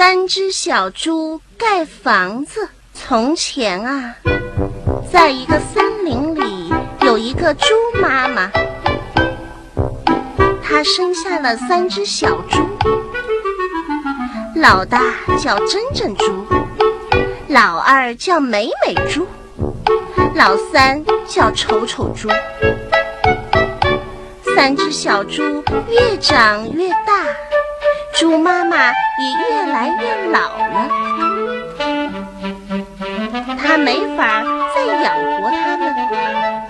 三只小猪盖房子。从前啊，在一个森林里，有一个猪妈妈，她生下了三只小猪。老大叫真真猪，老二叫美美猪，老三叫丑丑猪。三只小猪越长越大，猪妈妈也越来越老了。她没法再养活它们，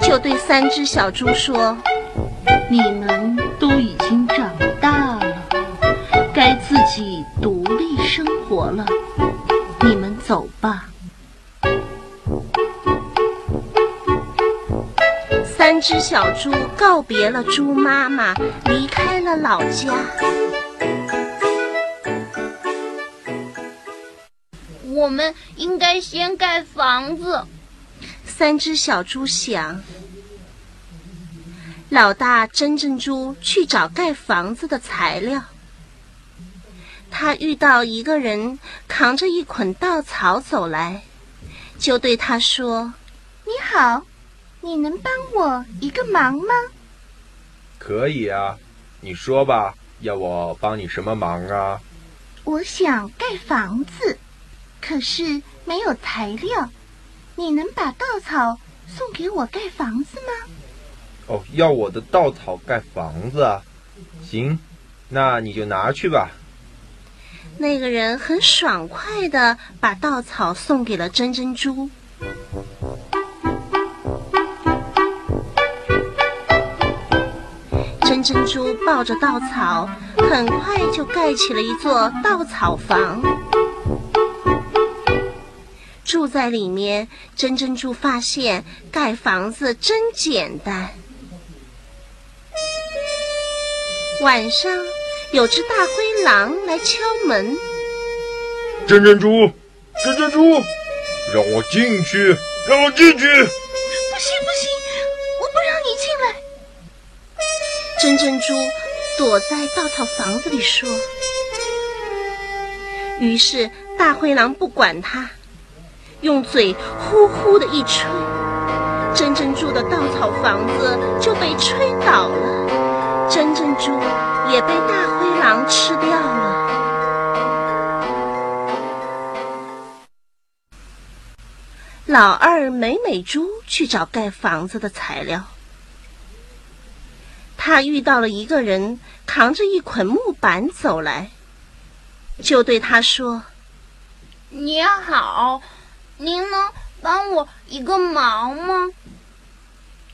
就对三只小猪说：“你们都已经长大了，该自己独立生活了。你们走吧。”三只小猪告别了猪妈妈，离开了老家。我们应该先盖房子。三只小猪想。老大真正猪去找盖房子的材料。他遇到一个人扛着一捆稻草走来，就对他说：“你好。”你能帮我一个忙吗？可以啊，你说吧，要我帮你什么忙啊？我想盖房子，可是没有材料。你能把稻草送给我盖房子吗？哦，要我的稻草盖房子啊？行，那你就拿去吧。那个人很爽快的把稻草送给了珍珍珠。珍珍珠抱着稻草，很快就盖起了一座稻草房。住在里面，珍珍珠发现盖房子真简单。晚上，有只大灰狼来敲门。珍珍珠，珍珍珠，让我进去，让我进去！不行不行，我不让你进来。珍珍珠躲在稻草房子里说：“于是大灰狼不管它，用嘴呼呼的一吹，珍珍猪的稻草房子就被吹倒了，珍珍猪也被大灰狼吃掉了。”老二美美猪去找盖房子的材料。他遇到了一个人，扛着一捆木板走来，就对他说：“你好，您能帮我一个忙吗？”“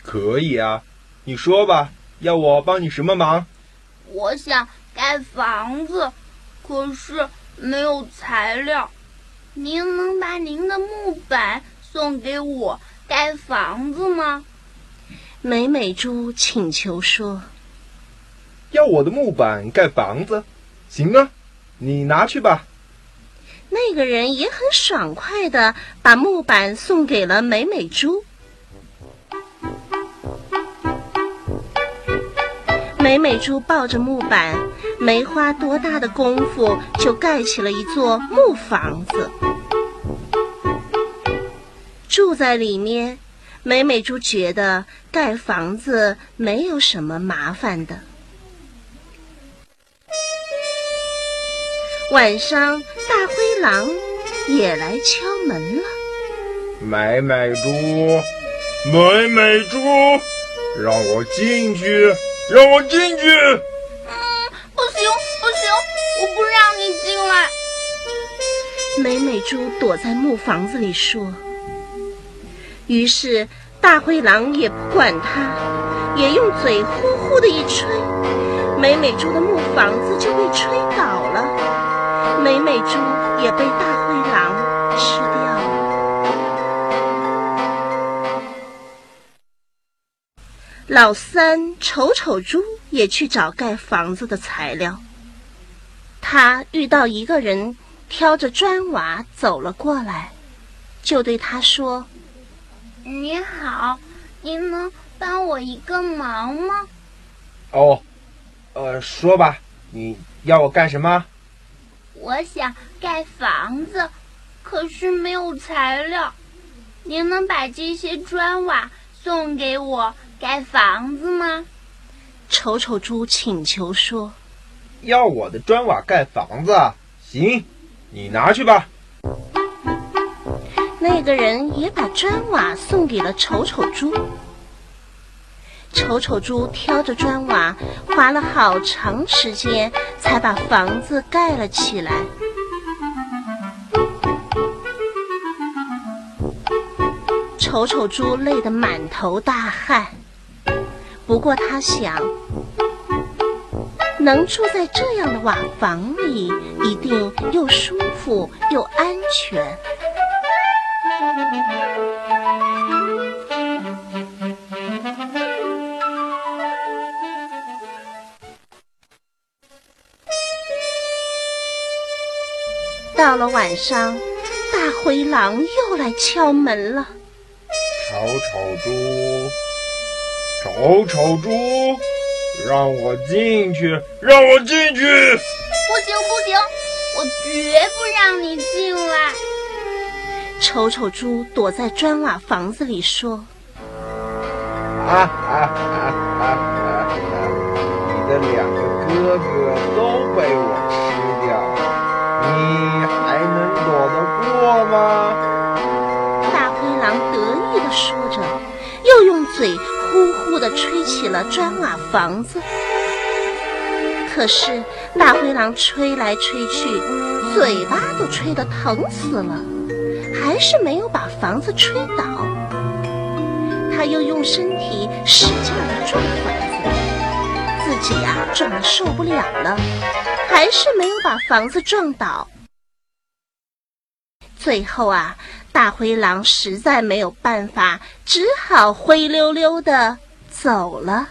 可以啊，你说吧，要我帮你什么忙？”“我想盖房子，可是没有材料。您能把您的木板送给我盖房子吗？”美美猪请求说：“要我的木板盖房子，行啊，你拿去吧。”那个人也很爽快的把木板送给了美美猪。美美猪抱着木板，没花多大的功夫就盖起了一座木房子，住在里面。美美猪觉得盖房子没有什么麻烦的。晚上，大灰狼也来敲门了。美美猪，美美猪，让我进去，让我进去。嗯，不行，不行，我不让你进来。美美猪躲在木房子里说。于是，大灰狼也不管它，也用嘴呼呼的一吹，美美猪的木房子就被吹倒了，美美猪也被大灰狼吃掉了。老三丑丑猪也去找盖房子的材料，他遇到一个人挑着砖瓦走了过来，就对他说。你好，您能帮我一个忙吗？哦，呃，说吧，你要我干什么？我想盖房子，可是没有材料。您能把这些砖瓦送给我盖房子吗？丑丑猪请求说：“要我的砖瓦盖房子？行，你拿去吧。”那个人也把砖瓦送给了丑丑猪。丑丑猪挑着砖瓦，花了好长时间才把房子盖了起来。丑丑猪累得满头大汗，不过他想，能住在这样的瓦房里，一定又舒服又安全。到了晚上，大灰狼又来敲门了。丑丑猪，丑丑猪，让我进去，让我进去！不行不行，我绝不让你进来！丑丑猪躲在砖瓦房子里说：“啊啊啊啊啊！你的两个哥哥都被我吃掉，你说着，又用嘴呼呼地吹起了砖瓦房子。可是大灰狼吹来吹去，嘴巴都吹得疼死了。还是没有把房子吹倒，他又用身体使劲地撞房子，自己呀撞得受不了了，还是没有把房子撞倒。最后啊，大灰狼实在没有办法，只好灰溜溜的走了。